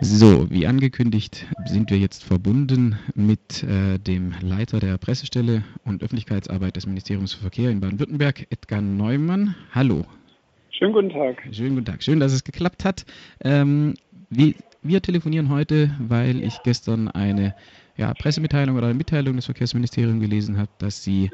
So, wie angekündigt sind wir jetzt verbunden mit äh, dem Leiter der Pressestelle und Öffentlichkeitsarbeit des Ministeriums für Verkehr in Baden-Württemberg, Edgar Neumann. Hallo. Schönen guten Tag. Schönen guten Tag. Schön, dass es geklappt hat. Ähm, wie, wir telefonieren heute, weil ich gestern eine ja, Pressemitteilung oder Mitteilung des Verkehrsministeriums gelesen habe, dass Sie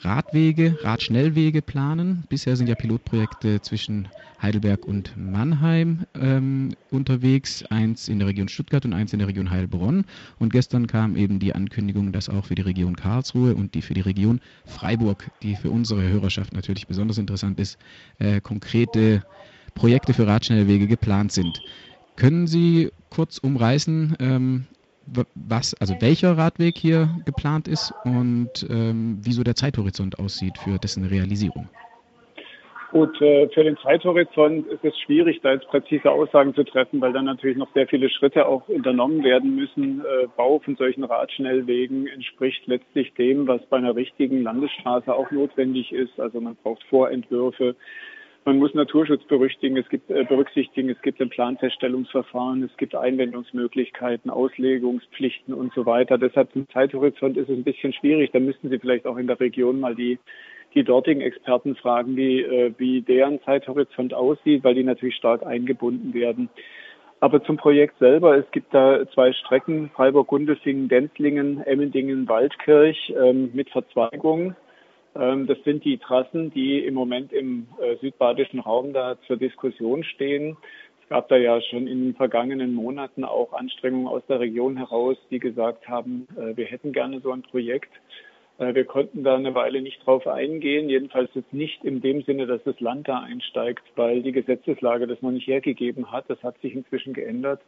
Radwege, Radschnellwege planen. Bisher sind ja Pilotprojekte zwischen Heidelberg und Mannheim ähm, unterwegs, eins in der Region Stuttgart und eins in der Region Heilbronn. Und gestern kam eben die Ankündigung, dass auch für die Region Karlsruhe und die für die Region Freiburg, die für unsere Hörerschaft natürlich besonders interessant ist, äh, konkrete Projekte für Radschnellwege geplant sind. Können Sie kurz umreißen, ähm, was, also welcher Radweg hier geplant ist und ähm, wie der Zeithorizont aussieht für dessen Realisierung. Gut, äh, für den Zeithorizont ist es schwierig, da jetzt präzise Aussagen zu treffen, weil dann natürlich noch sehr viele Schritte auch unternommen werden müssen. Äh, Bau von solchen Radschnellwegen entspricht letztlich dem, was bei einer richtigen Landesstraße auch notwendig ist. Also man braucht Vorentwürfe, man muss Naturschutz berücksichtigen, es gibt, äh, berücksichtigen, es gibt ein Planfeststellungsverfahren, es gibt Einwendungsmöglichkeiten, Auslegungspflichten und so weiter. Deshalb im Zeithorizont ist es ein bisschen schwierig. Da müssten Sie vielleicht auch in der Region mal die, die dortigen Experten fragen, wie, äh, wie deren Zeithorizont aussieht, weil die natürlich stark eingebunden werden. Aber zum Projekt selber, es gibt da zwei Strecken, Freiburg-Gundelfingen, Denzlingen, Emmendingen, Waldkirch ähm, mit Verzweigung. Ähm, das sind die Trassen, die im Moment im äh, südbadischen Raum da zur Diskussion stehen. Es gab da ja schon in den vergangenen Monaten auch Anstrengungen aus der Region heraus, die gesagt haben, äh, wir hätten gerne so ein Projekt. Äh, wir konnten da eine Weile nicht drauf eingehen, jedenfalls jetzt nicht in dem Sinne, dass das Land da einsteigt, weil die Gesetzeslage das noch nicht hergegeben hat. Das hat sich inzwischen geändert.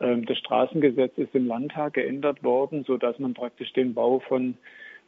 Ähm, das Straßengesetz ist im Landtag geändert worden, so dass man praktisch den Bau von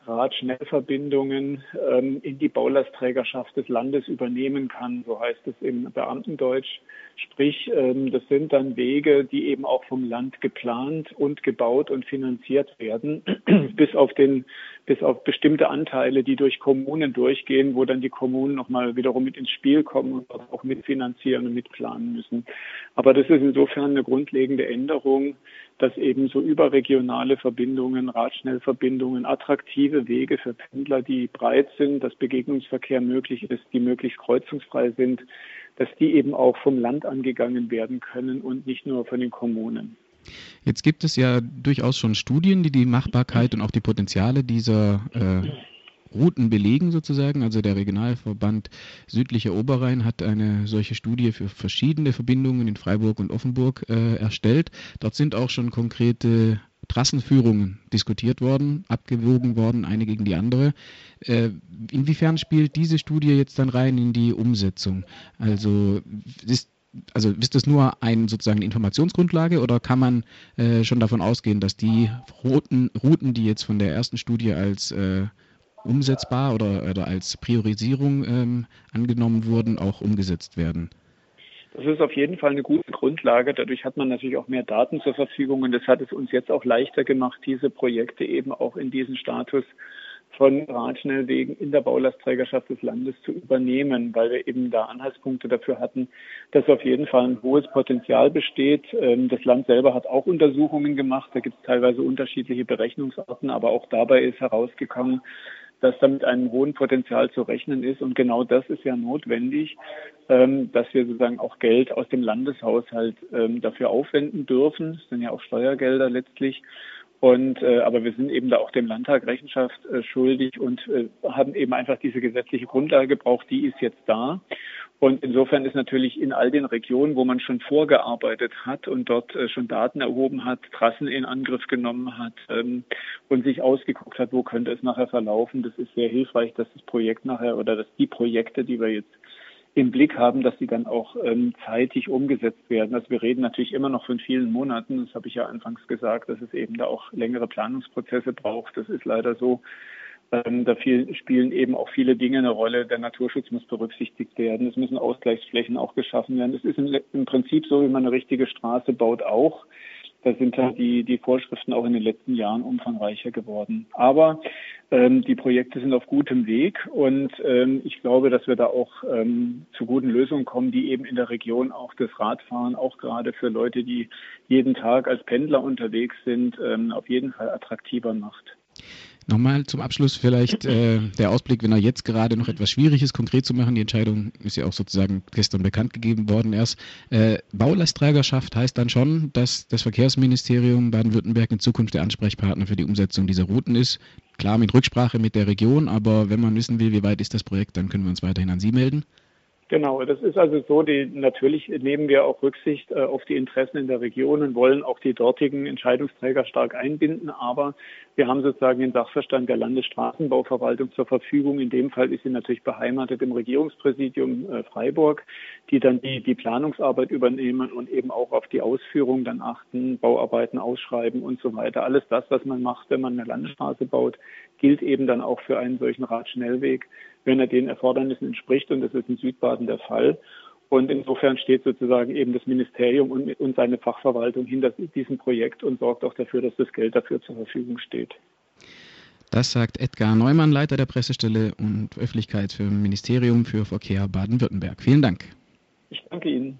Radschnellverbindungen ähm, in die Baulastträgerschaft des Landes übernehmen kann. So heißt es im Beamtendeutsch. Sprich, ähm, das sind dann Wege, die eben auch vom Land geplant und gebaut und finanziert werden, bis auf den, bis auf bestimmte Anteile, die durch Kommunen durchgehen, wo dann die Kommunen nochmal wiederum mit ins Spiel kommen und auch mitfinanzieren und mitplanen müssen. Aber das ist insofern eine grundlegende Änderung, dass eben so überregionale Verbindungen, Radschnellverbindungen, attraktive Wege für Pendler, die breit sind, dass Begegnungsverkehr möglich ist, die möglichst kreuzungsfrei sind, dass die eben auch vom Land angegangen werden können und nicht nur von den Kommunen. Jetzt gibt es ja durchaus schon Studien, die die Machbarkeit und auch die Potenziale dieser äh, Routen belegen sozusagen. Also der Regionalverband Südlicher Oberrhein hat eine solche Studie für verschiedene Verbindungen in Freiburg und Offenburg äh, erstellt. Dort sind auch schon konkrete Trassenführungen diskutiert worden, abgewogen worden, eine gegen die andere. Äh, inwiefern spielt diese Studie jetzt dann rein in die Umsetzung? Also ist also ist das nur ein sozusagen Informationsgrundlage oder kann man äh, schon davon ausgehen, dass die Routen, Routen, die jetzt von der ersten Studie als äh, umsetzbar oder, oder als Priorisierung ähm, angenommen wurden, auch umgesetzt werden? Das ist auf jeden Fall eine gute Grundlage. Dadurch hat man natürlich auch mehr Daten zur Verfügung und das hat es uns jetzt auch leichter gemacht, diese Projekte eben auch in diesen Status von Radschnellwegen in der Baulastträgerschaft des Landes zu übernehmen, weil wir eben da Anhaltspunkte dafür hatten, dass auf jeden Fall ein hohes Potenzial besteht. Ähm, das Land selber hat auch Untersuchungen gemacht. Da gibt es teilweise unterschiedliche Berechnungsarten, aber auch dabei ist herausgekommen, dass damit einem hohen Potenzial zu rechnen ist. Und genau das ist ja notwendig, ähm, dass wir sozusagen auch Geld aus dem Landeshaushalt ähm, dafür aufwenden dürfen. Das sind ja auch Steuergelder letztlich. Und äh, aber wir sind eben da auch dem Landtag Rechenschaft äh, schuldig und äh, haben eben einfach diese gesetzliche Grundlage gebraucht, die ist jetzt da. Und insofern ist natürlich in all den Regionen, wo man schon vorgearbeitet hat und dort äh, schon Daten erhoben hat, Trassen in Angriff genommen hat ähm, und sich ausgeguckt hat, wo könnte es nachher verlaufen, das ist sehr hilfreich, dass das Projekt nachher oder dass die Projekte, die wir jetzt im Blick haben, dass sie dann auch ähm, zeitig umgesetzt werden. Also wir reden natürlich immer noch von vielen Monaten. Das habe ich ja anfangs gesagt, dass es eben da auch längere Planungsprozesse braucht. Das ist leider so. Ähm, da viel, spielen eben auch viele Dinge eine Rolle. Der Naturschutz muss berücksichtigt werden. Es müssen Ausgleichsflächen auch geschaffen werden. Es ist im, im Prinzip so, wie man eine richtige Straße baut auch. da sind halt die, die Vorschriften auch in den letzten Jahren umfangreicher geworden. Aber die Projekte sind auf gutem Weg und ähm, ich glaube, dass wir da auch ähm, zu guten Lösungen kommen, die eben in der Region auch das Radfahren, auch gerade für Leute, die jeden Tag als Pendler unterwegs sind, ähm, auf jeden Fall attraktiver macht. Nochmal zum Abschluss vielleicht äh, der Ausblick, wenn er jetzt gerade noch etwas schwierig ist, konkret zu machen. Die Entscheidung ist ja auch sozusagen gestern bekannt gegeben worden erst. Äh, Baulasträgerschaft heißt dann schon, dass das Verkehrsministerium Baden-Württemberg in Zukunft der Ansprechpartner für die Umsetzung dieser Routen ist. Klar mit Rücksprache mit der Region, aber wenn man wissen will, wie weit ist das Projekt, dann können wir uns weiterhin an Sie melden. Genau, das ist also so, die, natürlich nehmen wir auch Rücksicht äh, auf die Interessen in der Region und wollen auch die dortigen Entscheidungsträger stark einbinden, aber wir haben sozusagen den Sachverstand der Landesstraßenbauverwaltung zur Verfügung. In dem Fall ist sie natürlich beheimatet im Regierungspräsidium äh, Freiburg, die dann die, die Planungsarbeit übernehmen und eben auch auf die Ausführung dann achten, Bauarbeiten ausschreiben und so weiter. Alles das, was man macht, wenn man eine Landesstraße baut, gilt eben dann auch für einen solchen Radschnellweg wenn er den Erfordernissen entspricht. Und das ist in Südbaden der Fall. Und insofern steht sozusagen eben das Ministerium und, und seine Fachverwaltung hinter diesem Projekt und sorgt auch dafür, dass das Geld dafür zur Verfügung steht. Das sagt Edgar Neumann, Leiter der Pressestelle und Öffentlichkeit für Ministerium für Verkehr Baden-Württemberg. Vielen Dank. Ich danke Ihnen.